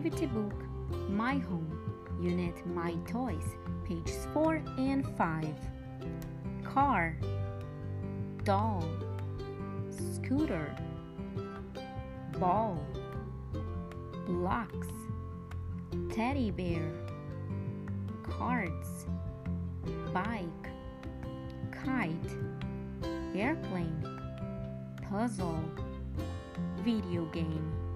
activity book My Home, Unit My Toys, pages 4 and 5. Car, doll, scooter, ball, blocks, teddy bear, cards, bike, kite, airplane, puzzle, video game.